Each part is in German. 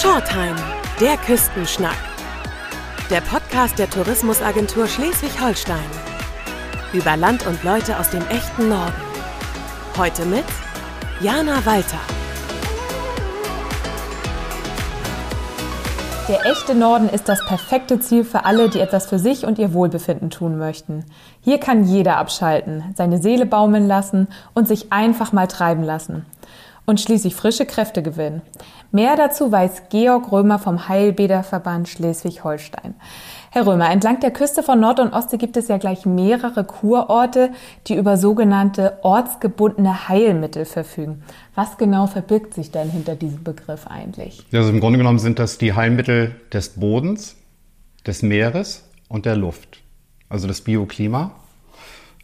Shortheim, der Küstenschnack. Der Podcast der Tourismusagentur Schleswig-Holstein. Über Land und Leute aus dem echten Norden. Heute mit Jana Walter. Der echte Norden ist das perfekte Ziel für alle, die etwas für sich und ihr Wohlbefinden tun möchten. Hier kann jeder abschalten, seine Seele baumeln lassen und sich einfach mal treiben lassen. Und schließlich frische Kräfte gewinnen. Mehr dazu weiß Georg Römer vom Heilbäderverband Schleswig-Holstein. Herr Römer, entlang der Küste von Nord- und Ostsee gibt es ja gleich mehrere Kurorte, die über sogenannte ortsgebundene Heilmittel verfügen. Was genau verbirgt sich denn hinter diesem Begriff eigentlich? Also im Grunde genommen sind das die Heilmittel des Bodens, des Meeres und der Luft. Also das Bioklima.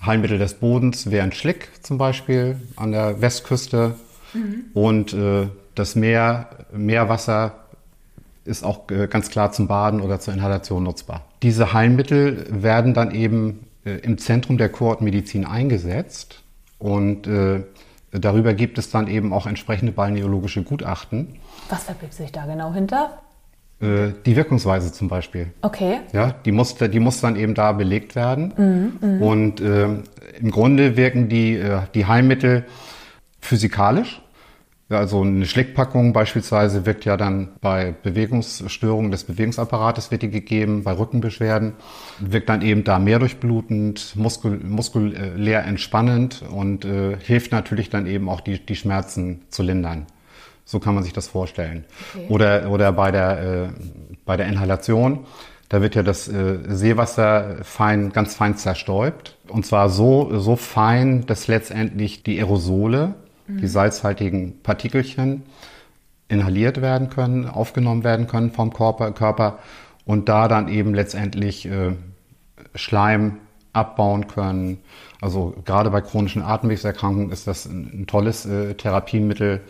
Heilmittel des Bodens wären Schlick zum Beispiel an der Westküste mhm. und äh, das Meer, Meerwasser ist auch äh, ganz klar zum Baden oder zur Inhalation nutzbar. Diese Heilmittel werden dann eben äh, im Zentrum der Kohortmedizin eingesetzt und äh, darüber gibt es dann eben auch entsprechende balneologische Gutachten. Was verbirgt sich da genau hinter? Die Wirkungsweise zum Beispiel. Okay. Ja, die muss, die muss dann eben da belegt werden. Mhm, mh. Und äh, im Grunde wirken die, äh, die Heilmittel physikalisch. Also eine Schlickpackung beispielsweise wirkt ja dann bei Bewegungsstörungen des Bewegungsapparates wird die gegeben, bei Rückenbeschwerden wirkt dann eben da mehr durchblutend, muskul muskulär entspannend und äh, hilft natürlich dann eben auch die, die Schmerzen zu lindern. So kann man sich das vorstellen. Okay. Oder, oder bei, der, äh, bei der Inhalation, da wird ja das äh, Seewasser fein, ganz fein zerstäubt. Und zwar so, so fein, dass letztendlich die Aerosole mhm. die salzhaltigen Partikelchen inhaliert werden können, aufgenommen werden können vom Körper, Körper und da dann eben letztendlich äh, Schleim abbauen können. Also gerade bei chronischen Atemwegserkrankungen ist das ein, ein tolles äh, Therapiemittel,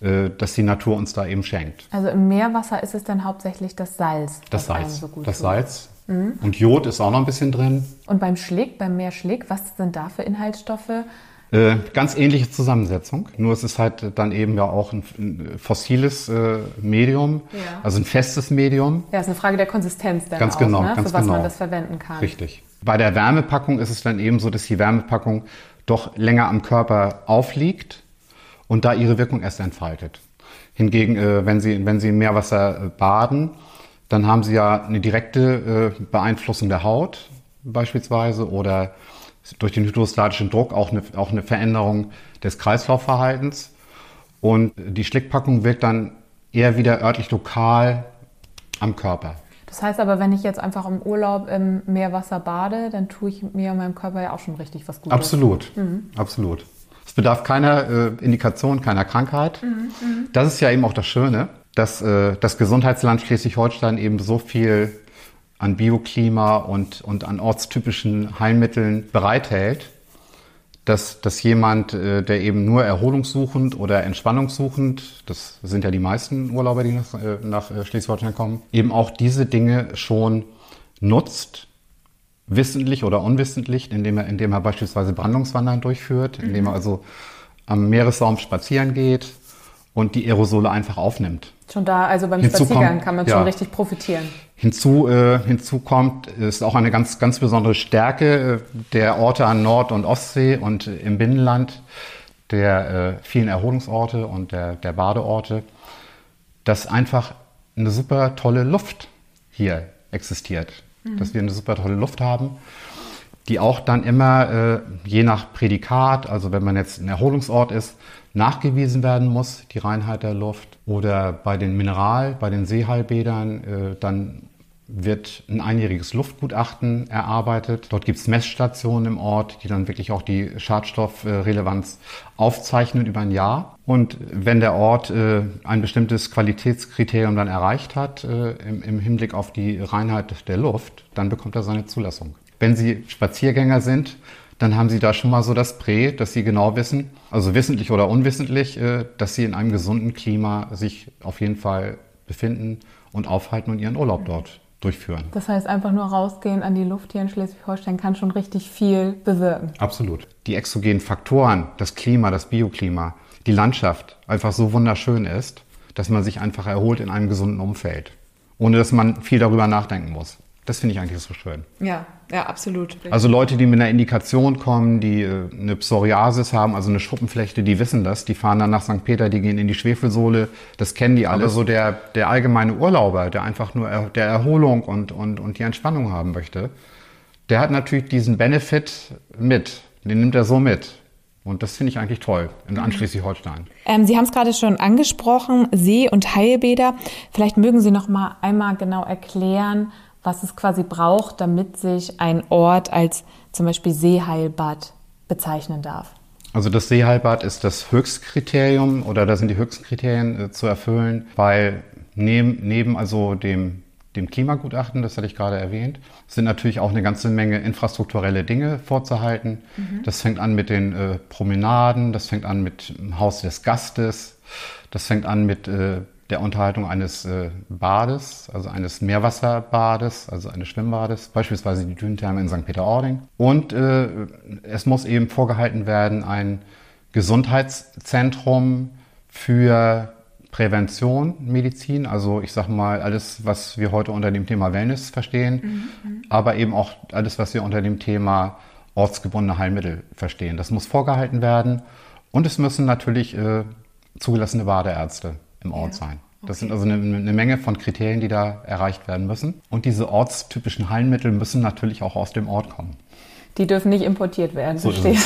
äh, das die Natur uns da eben schenkt. Also im Meerwasser ist es dann hauptsächlich das Salz. Das Salz. So das tut. Salz. Mhm. Und Jod ist auch noch ein bisschen drin. Und beim Schlick, beim Meerschlick, was sind da für Inhaltsstoffe? Äh, ganz ähnliche Zusammensetzung, nur es ist halt dann eben ja auch ein, ein fossiles äh, Medium, ja. also ein festes Medium. Ja, ist eine Frage der Konsistenz dann ganz auch, genau, ne? ganz für was genau. man das verwenden kann. Richtig. Bei der Wärmepackung ist es dann eben so, dass die Wärmepackung doch länger am Körper aufliegt und da ihre Wirkung erst entfaltet. Hingegen, äh, wenn, Sie, wenn Sie im Meerwasser äh, baden, dann haben Sie ja eine direkte äh, Beeinflussung der Haut beispielsweise oder durch den hydrostatischen Druck auch eine, auch eine Veränderung des Kreislaufverhaltens. Und die Schlickpackung wirkt dann eher wieder örtlich lokal am Körper. Das heißt aber, wenn ich jetzt einfach im Urlaub im Meerwasser bade, dann tue ich mir und meinem Körper ja auch schon richtig was Gutes. Absolut, mhm. absolut. Es bedarf keiner äh, Indikation, keiner Krankheit. Mhm, mhm, das ist ja eben auch das Schöne, dass äh, das Gesundheitsland Schleswig-Holstein eben so viel an Bioklima und, und an ortstypischen Heilmitteln bereithält, dass, dass jemand, äh, der eben nur erholungssuchend oder entspannungssuchend, das sind ja die meisten Urlauber, die nach, äh, nach äh, Schleswig-Holstein kommen, eben auch diese Dinge schon nutzt, wissentlich oder unwissentlich, indem er, indem er beispielsweise Brandungswandern durchführt, indem er mhm. also am Meeressaum spazieren geht und die Aerosole einfach aufnimmt. Schon da, also beim hinzu Spaziergang kommt, kann man ja, schon richtig profitieren. Hinzu, äh, hinzu kommt, ist auch eine ganz, ganz besondere Stärke äh, der Orte an Nord- und Ostsee und äh, im Binnenland, der äh, vielen Erholungsorte und der, der Badeorte, dass einfach eine super tolle Luft hier existiert. Mhm. Dass wir eine super tolle Luft haben, die auch dann immer äh, je nach Prädikat, also wenn man jetzt ein Erholungsort ist, nachgewiesen werden muss, die Reinheit der Luft. Oder bei den Mineral-, bei den Seeheilbädern, äh, dann wird ein einjähriges Luftgutachten erarbeitet. Dort gibt es Messstationen im Ort, die dann wirklich auch die Schadstoffrelevanz aufzeichnen über ein Jahr. Und wenn der Ort äh, ein bestimmtes Qualitätskriterium dann erreicht hat im Hinblick auf die Reinheit der Luft, dann bekommt er seine Zulassung. Wenn Sie Spaziergänger sind, dann haben Sie da schon mal so das Prä, dass Sie genau wissen, also wissentlich oder unwissentlich, äh, dass Sie in einem gesunden Klima sich auf jeden Fall befinden und aufhalten und Ihren Urlaub dort durchführen. Das heißt, einfach nur rausgehen an die Luft hier in Schleswig-Holstein kann schon richtig viel bewirken. Absolut. Die exogenen Faktoren, das Klima, das Bioklima, die Landschaft einfach so wunderschön ist, dass man sich einfach erholt in einem gesunden Umfeld, ohne dass man viel darüber nachdenken muss. Das finde ich eigentlich so schön. Ja, ja, absolut. Also Leute, die mit einer Indikation kommen, die äh, eine Psoriasis haben, also eine Schuppenflechte, die wissen das. Die fahren dann nach St. Peter, die gehen in die Schwefelsohle. Das kennen die alle. Aber so der, der allgemeine Urlauber, der einfach nur er, der Erholung und, und, und die Entspannung haben möchte, der hat natürlich diesen Benefit mit. Den nimmt er so mit. Und das finde ich eigentlich toll in mhm. Schleswig-Holstein. Ähm, Sie haben es gerade schon angesprochen, See- und Heilbäder. Vielleicht mögen Sie noch mal einmal genau erklären, was es quasi braucht, damit sich ein Ort als zum Beispiel Seeheilbad bezeichnen darf. Also das Seeheilbad ist das Höchstkriterium oder da sind die höchsten Kriterien äh, zu erfüllen, weil neben, neben also dem, dem Klimagutachten, das hatte ich gerade erwähnt, sind natürlich auch eine ganze Menge infrastrukturelle Dinge vorzuhalten. Mhm. Das fängt an mit den äh, Promenaden, das fängt an mit dem Haus des Gastes, das fängt an mit äh, der Unterhaltung eines äh, Bades, also eines Meerwasserbades, also eines Schwimmbades, beispielsweise die Dünentherme in St. Peter-Ording. Und äh, es muss eben vorgehalten werden ein Gesundheitszentrum für Prävention, Medizin, also ich sage mal alles, was wir heute unter dem Thema Wellness verstehen, mhm, mhm, aber eben auch alles, was wir unter dem Thema ortsgebundene Heilmittel verstehen. Das muss vorgehalten werden und es müssen natürlich äh, zugelassene Badeärzte im Ort ja. sein. Das okay. sind also eine, eine, Menge von Kriterien, die da erreicht werden müssen. Und diese ortstypischen Heilmittel müssen natürlich auch aus dem Ort kommen. Die dürfen nicht importiert werden, so verstehe.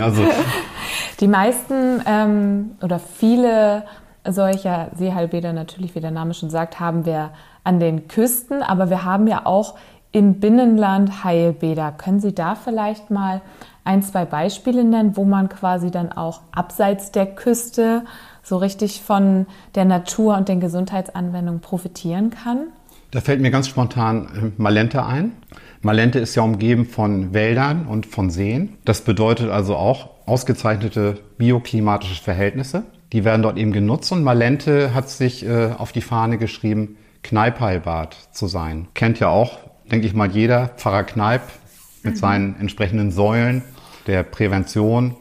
also. Die meisten ähm, oder viele solcher Seeheilbäder natürlich, wie der Name schon sagt, haben wir an den Küsten, aber wir haben ja auch im Binnenland Heilbäder. Können Sie da vielleicht mal ein, zwei Beispiele nennen, wo man quasi dann auch abseits der Küste so richtig von der Natur und den Gesundheitsanwendungen profitieren kann? Da fällt mir ganz spontan äh, Malente ein. Malente ist ja umgeben von Wäldern und von Seen. Das bedeutet also auch ausgezeichnete bioklimatische Verhältnisse. Die werden dort eben genutzt und Malente hat sich äh, auf die Fahne geschrieben, Kneippheilbad zu sein. Kennt ja auch, denke ich mal, jeder Pfarrer Kneip mit mhm. seinen entsprechenden Säulen der Prävention,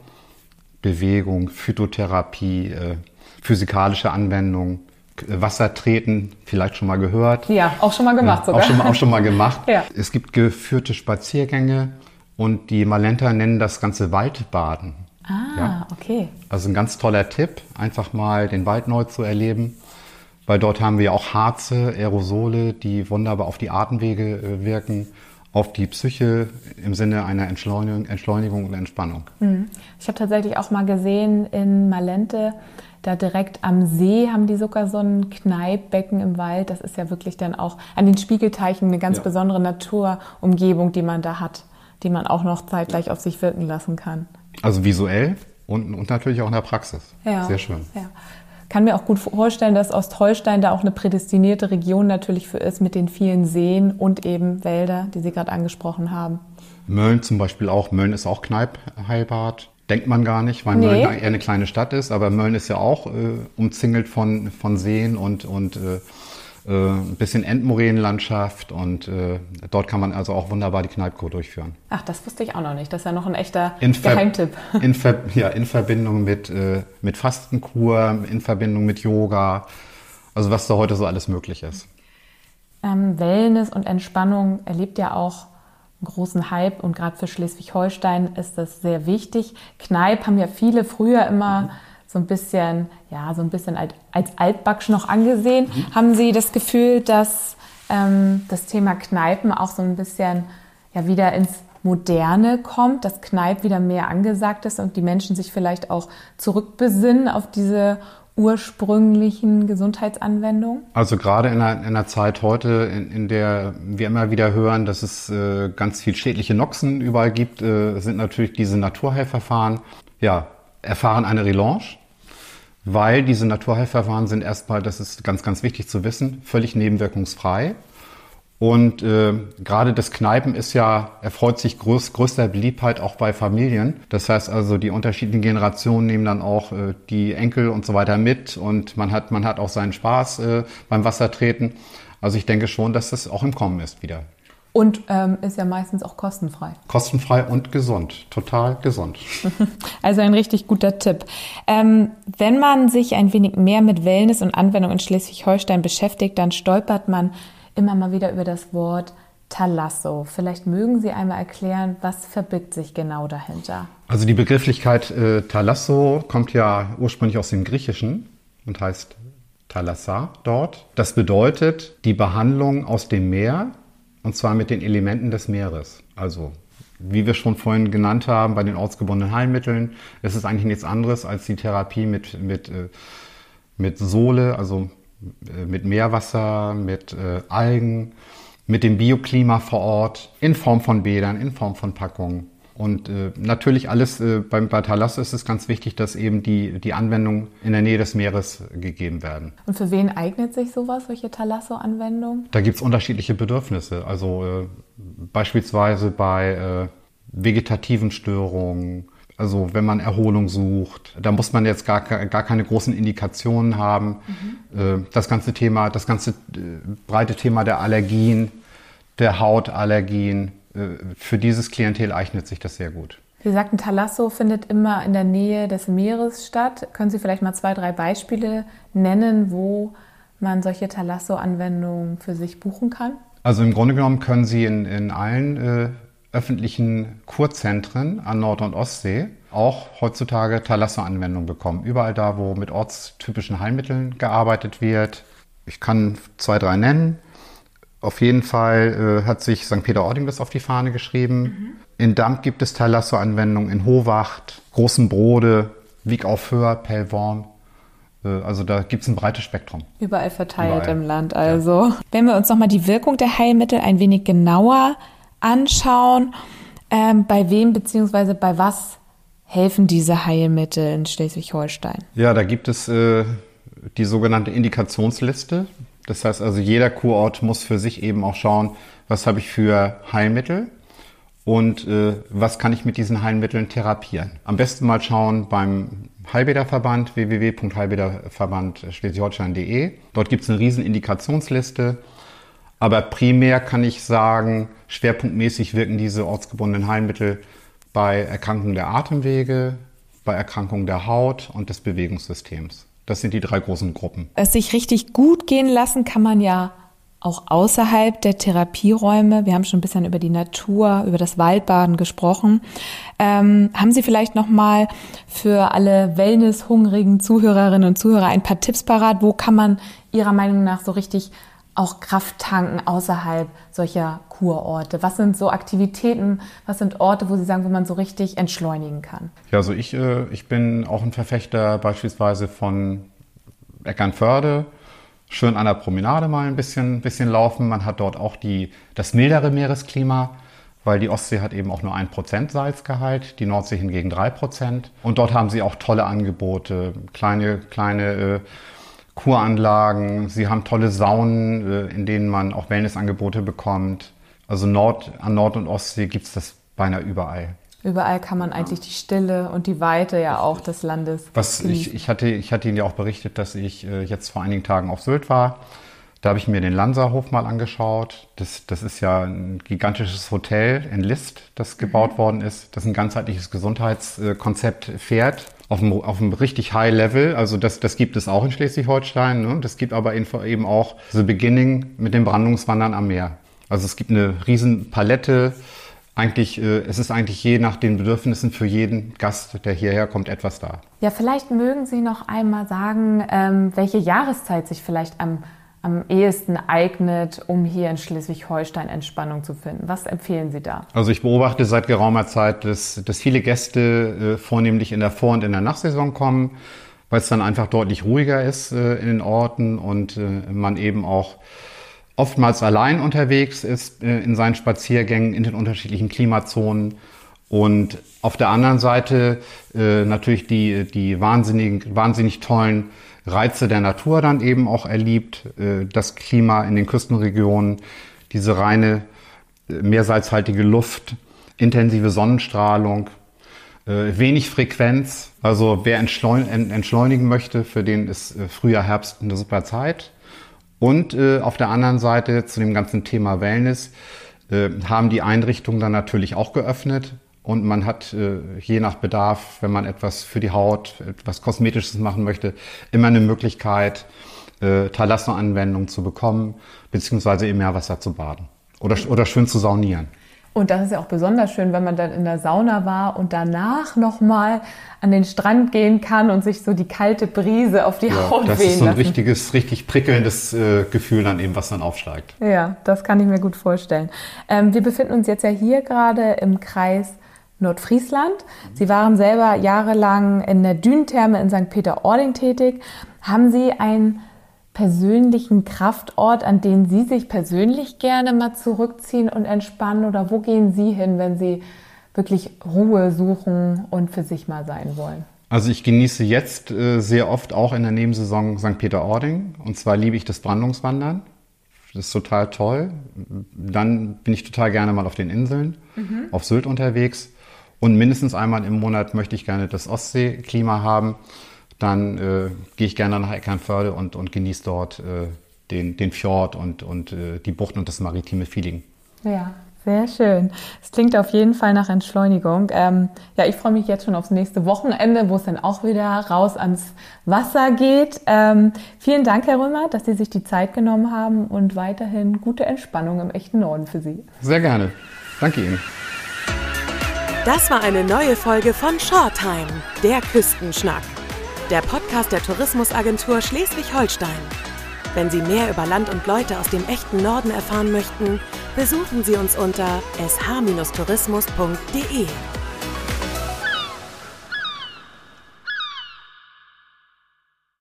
Bewegung, Phytotherapie, äh, physikalische Anwendung, Wassertreten, vielleicht schon mal gehört. Ja, auch schon mal gemacht ja, sogar. Auch schon, auch schon mal gemacht. ja. Es gibt geführte Spaziergänge und die Malenter nennen das Ganze Waldbaden. Ah, ja. okay. Also ein ganz toller Tipp, einfach mal den Wald neu zu erleben, weil dort haben wir auch Harze, Aerosole, die wunderbar auf die Atemwege äh, wirken auf die Psyche im Sinne einer Entschleunigung, Entschleunigung und Entspannung. Mhm. Ich habe tatsächlich auch mal gesehen in Malente, da direkt am See haben die sogar so ein Kneippbecken im Wald. Das ist ja wirklich dann auch an den Spiegelteichen eine ganz ja. besondere Naturumgebung, die man da hat, die man auch noch zeitgleich auf sich wirken lassen kann. Also visuell und, und natürlich auch in der Praxis. Ja. Sehr schön. Ja kann mir auch gut vorstellen, dass Ostholstein da auch eine prädestinierte Region natürlich für ist mit den vielen Seen und eben Wälder, die Sie gerade angesprochen haben. Mölln zum Beispiel auch. Mölln ist auch Kneippheilbad. Denkt man gar nicht, weil nee. Mölln eher eine kleine Stadt ist. Aber Mölln ist ja auch äh, umzingelt von, von Seen und, und äh, äh, ein bisschen Endmoränenlandschaft und äh, dort kann man also auch wunderbar die Kneipkur durchführen. Ach, das wusste ich auch noch nicht. Das ist ja noch ein echter in Geheimtipp. In, ja, in Verbindung mit, äh, mit Fastenkur, in Verbindung mit Yoga, also was da heute so alles möglich ist. Ähm, Wellness und Entspannung erlebt ja auch großen Hype und gerade für Schleswig-Holstein ist das sehr wichtig. Kneipp haben ja viele früher immer mhm so ein bisschen, ja, so ein bisschen als, als altbacksch noch angesehen. Mhm. Haben Sie das Gefühl, dass ähm, das Thema Kneipen auch so ein bisschen ja, wieder ins Moderne kommt, dass Kneipp wieder mehr angesagt ist und die Menschen sich vielleicht auch zurückbesinnen auf diese ursprünglichen Gesundheitsanwendungen? Also gerade in einer, in einer Zeit heute, in, in, der wir immer wieder hören, dass es äh, ganz viel schädliche Noxen überall gibt, äh, sind natürlich diese Naturheilverfahren ja, erfahren eine Relaunche weil diese Naturheilverfahren sind erstmal, das ist ganz, ganz wichtig zu wissen, völlig nebenwirkungsfrei. Und äh, gerade das Kneipen ist ja, erfreut sich größ, größter Beliebtheit auch bei Familien. Das heißt also, die unterschiedlichen Generationen nehmen dann auch äh, die Enkel und so weiter mit und man hat, man hat auch seinen Spaß äh, beim Wassertreten. Also ich denke schon, dass das auch im Kommen ist wieder. Und ähm, ist ja meistens auch kostenfrei. Kostenfrei und gesund, total gesund. Also ein richtig guter Tipp. Ähm, wenn man sich ein wenig mehr mit Wellness und Anwendung in Schleswig-Holstein beschäftigt, dann stolpert man immer mal wieder über das Wort Talasso. Vielleicht mögen Sie einmal erklären, was verbirgt sich genau dahinter? Also die Begrifflichkeit äh, Talasso kommt ja ursprünglich aus dem Griechischen und heißt Thalassa dort. Das bedeutet die Behandlung aus dem Meer und zwar mit den Elementen des Meeres. Also wie wir schon vorhin genannt haben, bei den ortsgebundenen Heilmitteln, ist es eigentlich nichts anderes als die Therapie mit, mit, äh, mit Sohle, also mit Meerwasser, mit äh, Algen, mit dem Bioklima vor Ort, in Form von Bädern, in Form von Packungen. Und äh, natürlich alles, äh, beim, bei Thalasso ist es ganz wichtig, dass eben die, die Anwendungen in der Nähe des Meeres gegeben werden. Und für wen eignet sich sowas, solche Thalasso-Anwendungen? Da gibt es unterschiedliche Bedürfnisse. Also äh, beispielsweise bei äh, vegetativen Störungen, also wenn man Erholung sucht, da muss man jetzt gar, gar keine großen Indikationen haben. Mhm. Äh, das ganze Thema, das ganze äh, breite Thema der Allergien, der Hautallergien, äh, für dieses Klientel eignet sich das sehr gut. Sie sagten, Talasso findet immer in der Nähe des Meeres statt. Können Sie vielleicht mal zwei, drei Beispiele nennen, wo man solche Talasso-Anwendungen für sich buchen kann? Also im Grunde genommen können Sie in, in allen öffentlichen Kurzentren an Nord- und Ostsee auch heutzutage Talasso-Anwendungen bekommen. Überall da, wo mit ortstypischen Heilmitteln gearbeitet wird. Ich kann zwei, drei nennen. Auf jeden Fall äh, hat sich St. Peter-Ording das auf die Fahne geschrieben. Mhm. In Damp gibt es Talasso-Anwendungen, in Howacht, Großen Brode, Wieg auf Höher, Pellworm. Äh, also da gibt es ein breites Spektrum. Überall verteilt Überall. im Land also. Ja. Wenn wir uns nochmal die Wirkung der Heilmittel ein wenig genauer anschauen, ähm, bei wem bzw. bei was helfen diese Heilmittel in Schleswig-Holstein? Ja, da gibt es äh, die sogenannte Indikationsliste. Das heißt also, jeder Kurort muss für sich eben auch schauen, was habe ich für Heilmittel und äh, was kann ich mit diesen Heilmitteln therapieren. Am besten mal schauen beim Heilbäderverband www.heilbäderverband schleswig-holstein.de. Dort gibt es eine riesen Indikationsliste. Aber primär kann ich sagen, schwerpunktmäßig wirken diese ortsgebundenen Heilmittel bei Erkrankungen der Atemwege, bei Erkrankungen der Haut und des Bewegungssystems. Das sind die drei großen Gruppen. Es sich richtig gut gehen lassen kann man ja auch außerhalb der Therapieräume. Wir haben schon ein bisschen über die Natur, über das Waldbaden gesprochen. Ähm, haben Sie vielleicht noch mal für alle Wellness-hungrigen Zuhörerinnen und Zuhörer ein paar Tipps parat? Wo kann man Ihrer Meinung nach so richtig auch Kraft tanken außerhalb solcher Kurorte? Was sind so Aktivitäten, was sind Orte, wo Sie sagen, wo man so richtig entschleunigen kann? Ja, also ich, äh, ich bin auch ein Verfechter beispielsweise von Eckernförde. Schön an der Promenade mal ein bisschen, bisschen laufen. Man hat dort auch die, das mildere Meeresklima, weil die Ostsee hat eben auch nur ein Prozent Salzgehalt, die Nordsee hingegen drei Prozent. Und dort haben sie auch tolle Angebote, kleine, kleine äh, Kuranlagen. Sie haben tolle Saunen, äh, in denen man auch Wellnessangebote bekommt. Also Nord, an Nord- und Ostsee gibt es das beinahe überall. Überall kann man eigentlich die Stille und die Weite ja auch des Landes. Was ich, ich, hatte, ich hatte Ihnen ja auch berichtet, dass ich äh, jetzt vor einigen Tagen auf Sylt war. Da habe ich mir den Lanserhof mal angeschaut. Das, das ist ja ein gigantisches Hotel in List, das gebaut mhm. worden ist, das ein ganzheitliches Gesundheitskonzept fährt. Auf einem, auf einem richtig High Level. Also das, das gibt es auch in Schleswig-Holstein. Ne? Das gibt aber eben auch The Beginning mit dem Brandungswandern am Meer. Also es gibt eine riesen Palette. Eigentlich, äh, es ist eigentlich je nach den Bedürfnissen für jeden Gast, der hierher kommt, etwas da. Ja, vielleicht mögen Sie noch einmal sagen, ähm, welche Jahreszeit sich vielleicht am, am ehesten eignet, um hier in Schleswig-Holstein Entspannung zu finden. Was empfehlen Sie da? Also ich beobachte seit geraumer Zeit, dass, dass viele Gäste äh, vornehmlich in der Vor- und in der Nachsaison kommen, weil es dann einfach deutlich ruhiger ist äh, in den Orten und äh, man eben auch oftmals allein unterwegs ist äh, in seinen Spaziergängen in den unterschiedlichen Klimazonen. Und auf der anderen Seite äh, natürlich die, die wahnsinnigen, wahnsinnig tollen Reize der Natur dann eben auch erlebt. Äh, das Klima in den Küstenregionen, diese reine, äh, meersalzhaltige Luft, intensive Sonnenstrahlung, äh, wenig Frequenz. Also wer entschleunigen möchte, für den ist Frühjahr, Herbst eine super Zeit. Und auf der anderen Seite zu dem ganzen Thema Wellness haben die Einrichtungen dann natürlich auch geöffnet. Und man hat äh, je nach Bedarf, wenn man etwas für die Haut, etwas Kosmetisches machen möchte, immer eine Möglichkeit, äh, Thalasso-Anwendungen zu bekommen, beziehungsweise im Meerwasser zu baden oder, oder schön zu saunieren. Und das ist ja auch besonders schön, wenn man dann in der Sauna war und danach nochmal an den Strand gehen kann und sich so die kalte Brise auf die ja, Haut Das ist so ein lassen. richtiges, richtig prickelndes äh, Gefühl dann eben, was dann aufsteigt. Ja, das kann ich mir gut vorstellen. Ähm, wir befinden uns jetzt ja hier gerade im Kreis Nordfriesland. Sie waren selber jahrelang in der Dünentherme in St. Peter-Ording tätig. Haben Sie ein persönlichen Kraftort, an den Sie sich persönlich gerne mal zurückziehen und entspannen? Oder wo gehen Sie hin, wenn Sie wirklich Ruhe suchen und für sich mal sein wollen? Also ich genieße jetzt äh, sehr oft auch in der Nebensaison St. Peter-Ording. Und zwar liebe ich das Brandungswandern. Das ist total toll. Dann bin ich total gerne mal auf den Inseln, mhm. auf Sylt unterwegs. Und mindestens einmal im Monat möchte ich gerne das Ostseeklima haben dann äh, gehe ich gerne nach Eckernförde und, und genieße dort äh, den, den Fjord und, und äh, die Buchten und das maritime Feeling. Ja, sehr schön. Es klingt auf jeden Fall nach Entschleunigung. Ähm, ja, ich freue mich jetzt schon aufs nächste Wochenende, wo es dann auch wieder raus ans Wasser geht. Ähm, vielen Dank, Herr Römer, dass Sie sich die Zeit genommen haben und weiterhin gute Entspannung im echten Norden für Sie. Sehr gerne. Danke Ihnen. Das war eine neue Folge von Shortime, der Küstenschnack der Podcast der Tourismusagentur Schleswig-Holstein. Wenn Sie mehr über Land und Leute aus dem echten Norden erfahren möchten, besuchen Sie uns unter sh-tourismus.de.